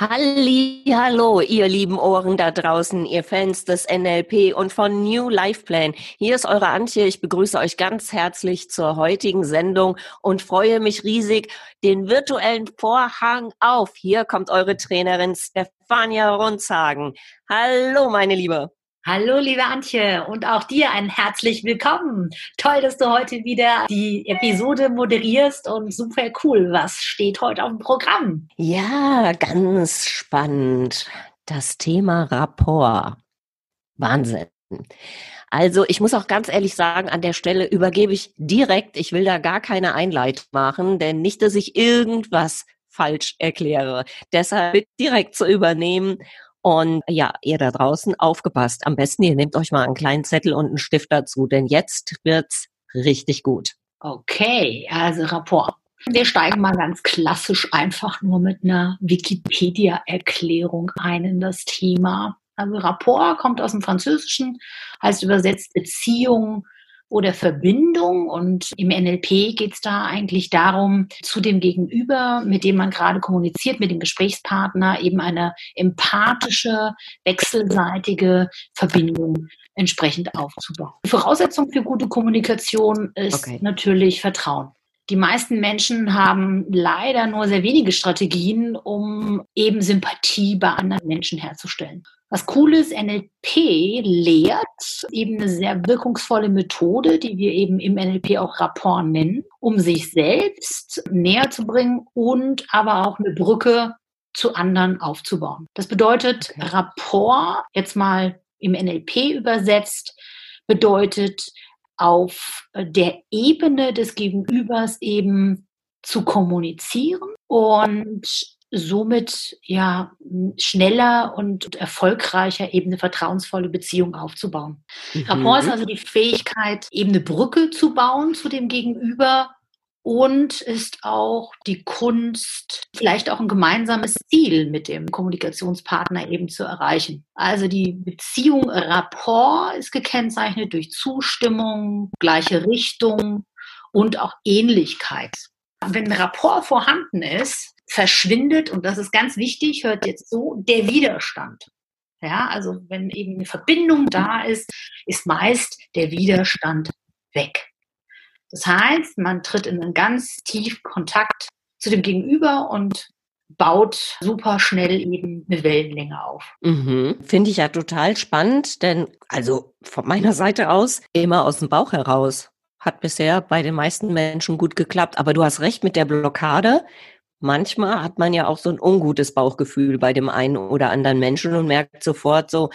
Halli, hallo, ihr lieben Ohren da draußen, ihr Fans des NLP und von New Life Plan. Hier ist eure Antje. Ich begrüße euch ganz herzlich zur heutigen Sendung und freue mich riesig, den virtuellen Vorhang auf. Hier kommt eure Trainerin Stefania Runzhagen. Hallo, meine Liebe. Hallo, liebe Antje, und auch dir ein herzlich willkommen. Toll, dass du heute wieder die Episode moderierst und super cool. Was steht heute auf dem Programm? Ja, ganz spannend. Das Thema Rapport. Wahnsinn. Also ich muss auch ganz ehrlich sagen, an der Stelle übergebe ich direkt, ich will da gar keine Einleitung machen, denn nicht, dass ich irgendwas falsch erkläre. Deshalb direkt zu übernehmen und ja, ihr da draußen aufgepasst. Am besten, ihr nehmt euch mal einen kleinen Zettel und einen Stift dazu, denn jetzt wird's richtig gut. Okay, also Rapport. Wir steigen mal ganz klassisch einfach nur mit einer Wikipedia-Erklärung ein in das Thema. Also Rapport kommt aus dem Französischen, heißt übersetzt Beziehung, oder Verbindung. Und im NLP geht es da eigentlich darum, zu dem Gegenüber, mit dem man gerade kommuniziert, mit dem Gesprächspartner, eben eine empathische, wechselseitige Verbindung entsprechend aufzubauen. Die Voraussetzung für gute Kommunikation ist okay. natürlich Vertrauen. Die meisten Menschen haben leider nur sehr wenige Strategien, um eben Sympathie bei anderen Menschen herzustellen. Was cool ist, NLP lehrt eben eine sehr wirkungsvolle Methode, die wir eben im NLP auch Rapport nennen, um sich selbst näher zu bringen und aber auch eine Brücke zu anderen aufzubauen. Das bedeutet, okay. Rapport, jetzt mal im NLP übersetzt, bedeutet auf der Ebene des Gegenübers eben zu kommunizieren und somit ja schneller und erfolgreicher eben eine vertrauensvolle Beziehung aufzubauen. Mhm. Rapport ist also die Fähigkeit, eben eine Brücke zu bauen zu dem Gegenüber und ist auch die Kunst, vielleicht auch ein gemeinsames Ziel mit dem Kommunikationspartner eben zu erreichen. Also die Beziehung Rapport ist gekennzeichnet durch Zustimmung, gleiche Richtung und auch Ähnlichkeit. Wenn Rapport vorhanden ist, verschwindet, und das ist ganz wichtig, hört jetzt so, der Widerstand. Ja, also wenn eben eine Verbindung da ist, ist meist der Widerstand weg. Das heißt, man tritt in einen ganz tiefen Kontakt zu dem Gegenüber und baut super schnell eben eine Wellenlänge auf. Mhm. Finde ich ja total spannend, denn also von meiner Seite aus immer aus dem Bauch heraus. Hat bisher bei den meisten Menschen gut geklappt. Aber du hast recht mit der Blockade manchmal hat man ja auch so ein ungutes Bauchgefühl bei dem einen oder anderen Menschen und merkt sofort so,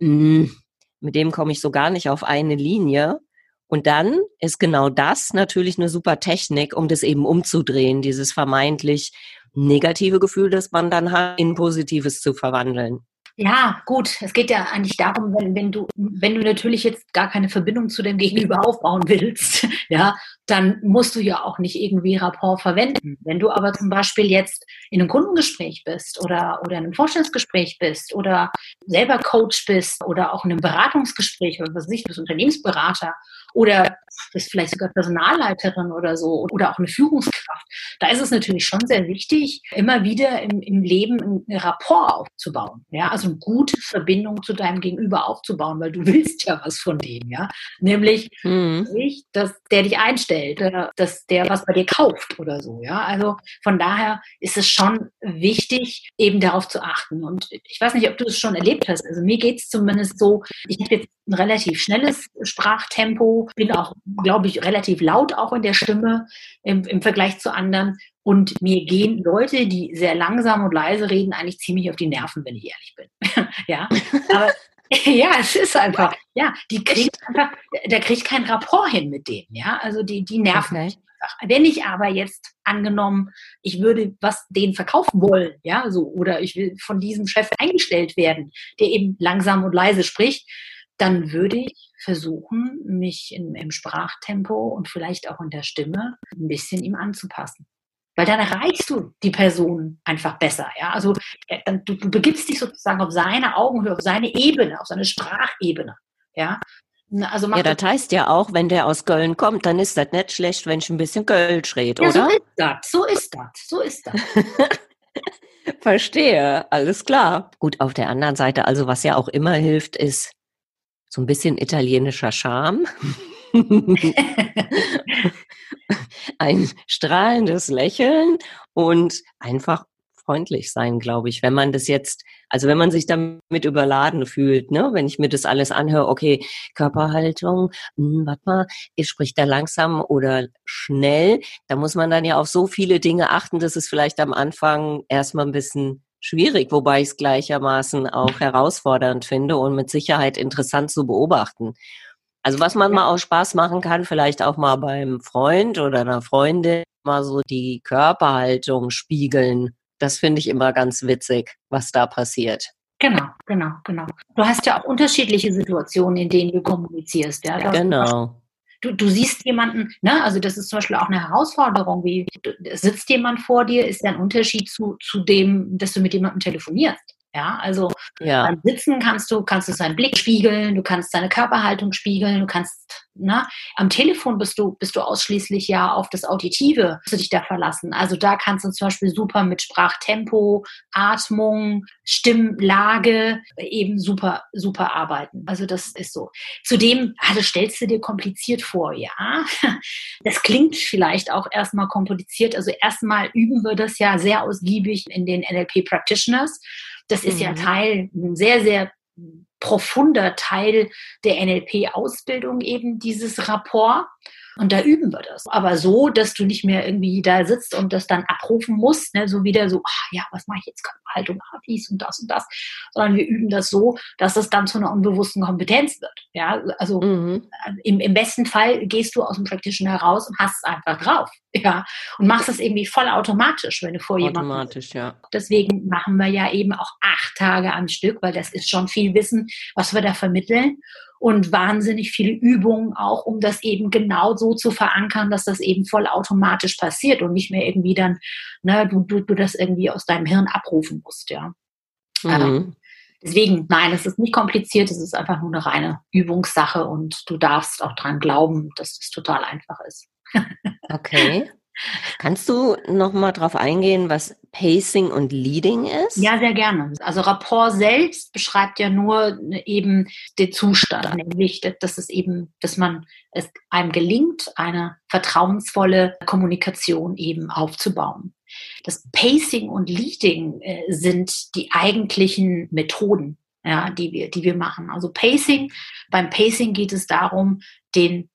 mh, hm, mit dem komme ich so gar nicht auf eine Linie. Und dann ist genau das natürlich eine super Technik, um das eben umzudrehen, dieses vermeintlich negative Gefühl, das man dann hat, in positives zu verwandeln. Ja, gut. Es geht ja eigentlich darum, wenn, wenn du, wenn du natürlich jetzt gar keine Verbindung zu dem Gegenüber aufbauen willst, ja, dann musst du ja auch nicht irgendwie Rapport verwenden. Wenn du aber zum Beispiel jetzt in einem Kundengespräch bist oder, oder in einem Vorstellungsgespräch bist oder selber Coach bist oder auch in einem Beratungsgespräch oder was weiß ich, du bist Unternehmensberater oder bist vielleicht sogar Personalleiterin oder so oder auch eine Führungskraft. Da ist es natürlich schon sehr wichtig, immer wieder im, im Leben einen Rapport aufzubauen. Ja, also eine gute Verbindung zu deinem Gegenüber aufzubauen, weil du willst ja was von dem, ja. Nämlich, mhm. dass der dich einstellt, dass der was bei dir kauft oder so, ja. Also von daher ist es schon wichtig, eben darauf zu achten. Und ich weiß nicht, ob du es schon erlebt hast. Also mir geht es zumindest so, ich habe jetzt ein relativ schnelles Sprachtempo, bin auch glaube ich, relativ laut auch in der Stimme im, im Vergleich zu anderen. Und mir gehen Leute, die sehr langsam und leise reden, eigentlich ziemlich auf die Nerven, wenn ich ehrlich bin. ja, aber ja, es ist einfach, ja, die kriegt einfach, der kriegt keinen Rapport hin mit denen, ja, also die, die nerven. Okay. einfach. Wenn ich aber jetzt angenommen, ich würde was den verkaufen wollen, ja, so, oder ich will von diesem Chef eingestellt werden, der eben langsam und leise spricht, dann würde ich versuchen, mich in, im Sprachtempo und vielleicht auch in der Stimme ein bisschen ihm anzupassen. Weil dann erreichst du die Person einfach besser. Ja? Also dann, du, du begibst dich sozusagen auf seine Augenhöhe, auf seine Ebene, auf seine Sprachebene. Ja, also ja, das heißt ja auch, wenn der aus Köln kommt, dann ist das nicht schlecht, wenn ich ein bisschen Kölsch rede, ja, oder? So ist das, so ist das, so ist das. Verstehe, alles klar. Gut, auf der anderen Seite, also was ja auch immer hilft, ist so ein bisschen italienischer Charme. ein strahlendes Lächeln und einfach freundlich sein, glaube ich. Wenn man das jetzt, also wenn man sich damit überladen fühlt, ne, wenn ich mir das alles anhöre, okay, Körperhaltung, hm, warte mal, spricht da langsam oder schnell, da muss man dann ja auf so viele Dinge achten, dass es vielleicht am Anfang erstmal ein bisschen schwierig, wobei ich es gleichermaßen auch herausfordernd finde und mit Sicherheit interessant zu beobachten. Also was man mal aus Spaß machen kann, vielleicht auch mal beim Freund oder einer Freundin mal so die Körperhaltung spiegeln das finde ich immer ganz witzig, was da passiert. Genau, genau, genau. Du hast ja auch unterschiedliche Situationen, in denen du kommunizierst. Ja? genau. Du, du siehst jemanden, ne, also das ist zum Beispiel auch eine Herausforderung, wie sitzt jemand vor dir, ist ja ein Unterschied zu, zu dem, dass du mit jemandem telefonierst. Ja, also ja. beim Sitzen kannst du, kannst du seinen Blick spiegeln, du kannst seine Körperhaltung spiegeln, du kannst, ne, am Telefon bist du, bist du ausschließlich ja auf das Auditive, du dich da verlassen. Also da kannst du zum Beispiel super mit Sprachtempo, Atmung, Stimmlage eben super, super arbeiten. Also das ist so. Zudem, das stellst du dir kompliziert vor, ja. Das klingt vielleicht auch erstmal kompliziert. Also erstmal üben wir das ja sehr ausgiebig in den NLP Practitioners. Das ist mhm. ja Teil, ein sehr, sehr profunder Teil der NLP-Ausbildung eben dieses Rapport. Und da üben wir das. Aber so, dass du nicht mehr irgendwie da sitzt und das dann abrufen musst, ne? so wieder so, ach ja, was mache ich jetzt? Haltung, ah, dies und das und das. Sondern wir üben das so, dass es dann zu einer unbewussten Kompetenz wird. Ja, also mhm. im, im besten Fall gehst du aus dem Praktischen heraus und hast es einfach drauf. Ja, und machst es irgendwie voll automatisch, wenn du vor jemandem. Automatisch, ja. Deswegen machen wir ja eben auch acht Tage am Stück, weil das ist schon viel Wissen, was wir da vermitteln und wahnsinnig viele Übungen auch, um das eben genau so zu verankern, dass das eben voll automatisch passiert und nicht mehr irgendwie dann, ne, du, du, du das irgendwie aus deinem Hirn abrufen musst, ja. Mhm. Ähm, deswegen, nein, es ist nicht kompliziert, es ist einfach nur eine reine Übungssache und du darfst auch dran glauben, dass es total einfach ist. okay. Kannst du noch mal drauf eingehen, was Pacing und Leading ist? Ja, sehr gerne. Also Rapport selbst beschreibt ja nur eben den Zustand, nämlich, dass es eben, dass man es einem gelingt, eine vertrauensvolle Kommunikation eben aufzubauen. Das Pacing und Leading äh, sind die eigentlichen Methoden, ja, die wir, die wir machen. Also Pacing, beim Pacing geht es darum, den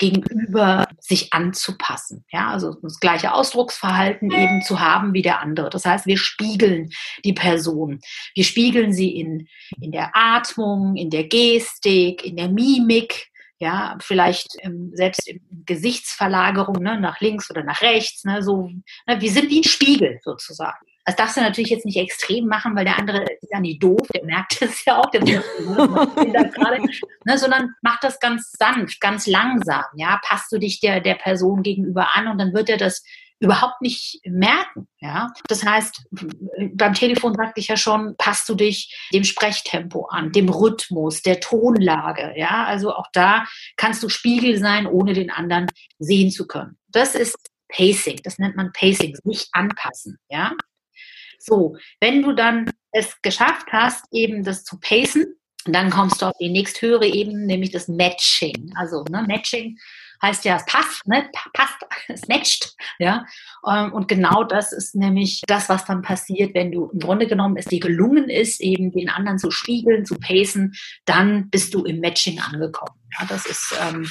gegenüber sich anzupassen. Ja, also das gleiche Ausdrucksverhalten eben zu haben wie der andere. Das heißt, wir spiegeln die Person. Wir spiegeln sie in, in der Atmung, in der Gestik, in der Mimik, ja, vielleicht ähm, selbst in Gesichtsverlagerung ne, nach links oder nach rechts, ne, so, ne, wir sind wie ein Spiegel sozusagen. Das darfst du natürlich jetzt nicht extrem machen, weil der andere ist ja nicht doof, der merkt es ja auch, der gerade, ne, sondern mach das ganz sanft, ganz langsam, ja, passt du dich der, der Person gegenüber an und dann wird er das überhaupt nicht merken, ja. Das heißt, beim Telefon sagte ich ja schon, passt du dich dem Sprechtempo an, dem Rhythmus, der Tonlage, ja. Also auch da kannst du Spiegel sein, ohne den anderen sehen zu können. Das ist Pacing, das nennt man Pacing, nicht anpassen, ja. So, wenn du dann es geschafft hast, eben das zu pacen, dann kommst du auf die nächsthöhere Ebene, nämlich das Matching. Also ne, Matching heißt ja, es passt, ne? passt, es matcht, ja. Ähm, und genau das ist nämlich das, was dann passiert, wenn du im Grunde genommen es dir gelungen ist, eben den anderen zu spiegeln, zu pacen, dann bist du im Matching angekommen. Ja, das ist ähm,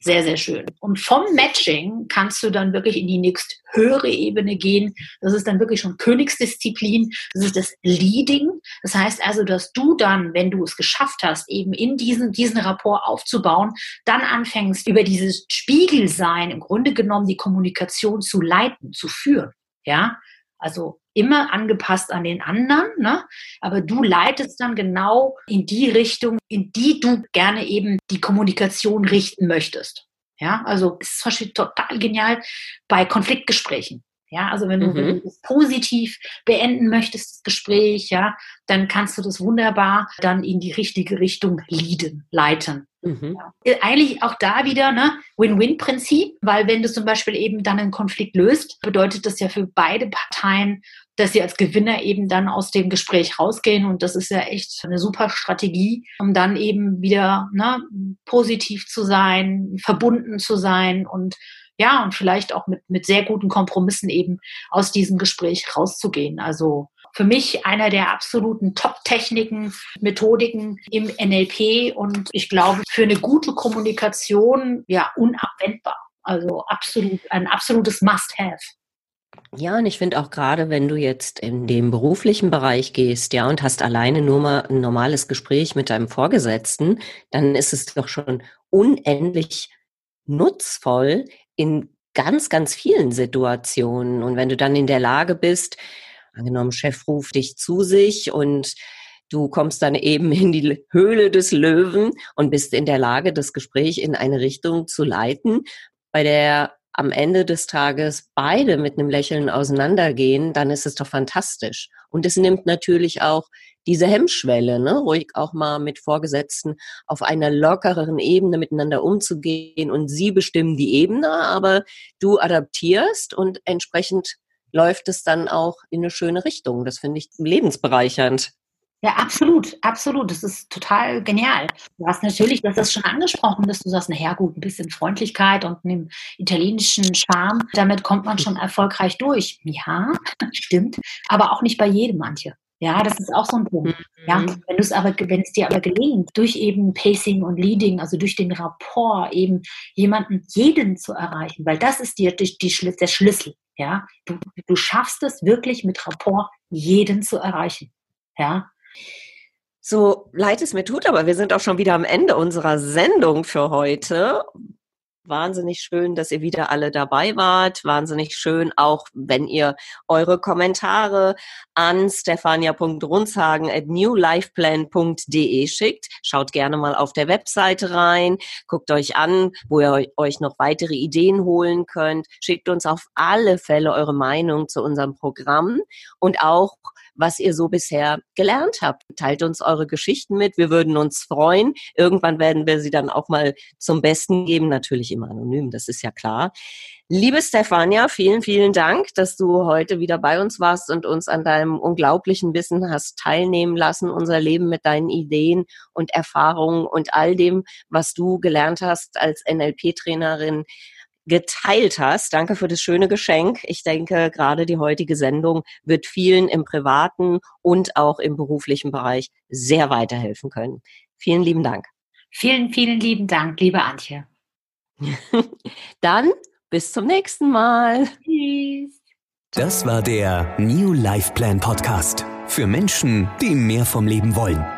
Sehr, sehr schön. Und vom Matching kannst du dann wirklich in die nächst höhere Ebene gehen. Das ist dann wirklich schon Königsdisziplin. Das ist das Leading. Das heißt also, dass du dann, wenn du es geschafft hast, eben in diesen, diesen Rapport aufzubauen, dann anfängst, über dieses Spiegelsein im Grunde genommen die Kommunikation zu leiten, zu führen. Ja, also immer angepasst an den anderen, ne? aber du leitest dann genau in die Richtung, in die du gerne eben die Kommunikation richten möchtest. Ja, also ist zum Beispiel total genial bei Konfliktgesprächen. Ja, also wenn du, mhm. wenn du positiv beenden möchtest, das Gespräch, ja, dann kannst du das wunderbar dann in die richtige Richtung leaden, leiten. Mhm. Ja. Eigentlich auch da wieder ne Win-Win-Prinzip, weil wenn du zum Beispiel eben dann einen Konflikt löst, bedeutet das ja für beide Parteien, dass sie als Gewinner eben dann aus dem Gespräch rausgehen und das ist ja echt eine super Strategie, um dann eben wieder ne, positiv zu sein, verbunden zu sein und ja, und vielleicht auch mit, mit sehr guten Kompromissen eben aus diesem Gespräch rauszugehen. Also für mich einer der absoluten Top-Techniken, Methodiken im NLP und ich glaube für eine gute Kommunikation ja unabwendbar. Also absolut ein absolutes Must-have. Ja, und ich finde auch gerade, wenn du jetzt in den beruflichen Bereich gehst, ja, und hast alleine nur mal ein normales Gespräch mit deinem Vorgesetzten, dann ist es doch schon unendlich nutzvoll, in ganz, ganz vielen Situationen. Und wenn du dann in der Lage bist, angenommen, Chef ruft dich zu sich und du kommst dann eben in die Höhle des Löwen und bist in der Lage, das Gespräch in eine Richtung zu leiten, bei der am Ende des Tages beide mit einem Lächeln auseinandergehen, dann ist es doch fantastisch. Und es nimmt natürlich auch diese Hemmschwelle, ne, ruhig auch mal mit Vorgesetzten auf einer lockereren Ebene miteinander umzugehen und sie bestimmen die Ebene, aber du adaptierst und entsprechend läuft es dann auch in eine schöne Richtung. Das finde ich lebensbereichernd. Ja, absolut, absolut. Das ist total genial. Du hast natürlich, das schon angesprochen, dass du sagst, naja, gut, ein bisschen Freundlichkeit und einem italienischen Charme, damit kommt man schon erfolgreich durch. Ja, stimmt, aber auch nicht bei jedem manche. Ja, das ist auch so ein Punkt. Ja, mhm. wenn es aber, wenn es dir aber gelingt, durch eben Pacing und Leading, also durch den Rapport eben jemanden, jeden zu erreichen, weil das ist dir die, die, der Schlüssel. Ja, du, du schaffst es wirklich mit Rapport jeden zu erreichen. Ja. So leid es mir tut, aber wir sind auch schon wieder am Ende unserer Sendung für heute. Wahnsinnig schön, dass ihr wieder alle dabei wart. Wahnsinnig schön, auch wenn ihr eure Kommentare an stefania.runzhagen at newlifeplan.de schickt. Schaut gerne mal auf der Webseite rein, guckt euch an, wo ihr euch noch weitere Ideen holen könnt. Schickt uns auf alle Fälle eure Meinung zu unserem Programm und auch was ihr so bisher gelernt habt. Teilt uns eure Geschichten mit. Wir würden uns freuen. Irgendwann werden wir sie dann auch mal zum Besten geben. Natürlich immer anonym, das ist ja klar. Liebe Stefania, vielen, vielen Dank, dass du heute wieder bei uns warst und uns an deinem unglaublichen Wissen hast teilnehmen lassen, unser Leben mit deinen Ideen und Erfahrungen und all dem, was du gelernt hast als NLP-Trainerin geteilt hast. Danke für das schöne Geschenk. Ich denke, gerade die heutige Sendung wird vielen im privaten und auch im beruflichen Bereich sehr weiterhelfen können. Vielen lieben Dank. Vielen, vielen lieben Dank, liebe Antje. Dann bis zum nächsten Mal. Tschüss. Das war der New Life Plan Podcast für Menschen, die mehr vom Leben wollen.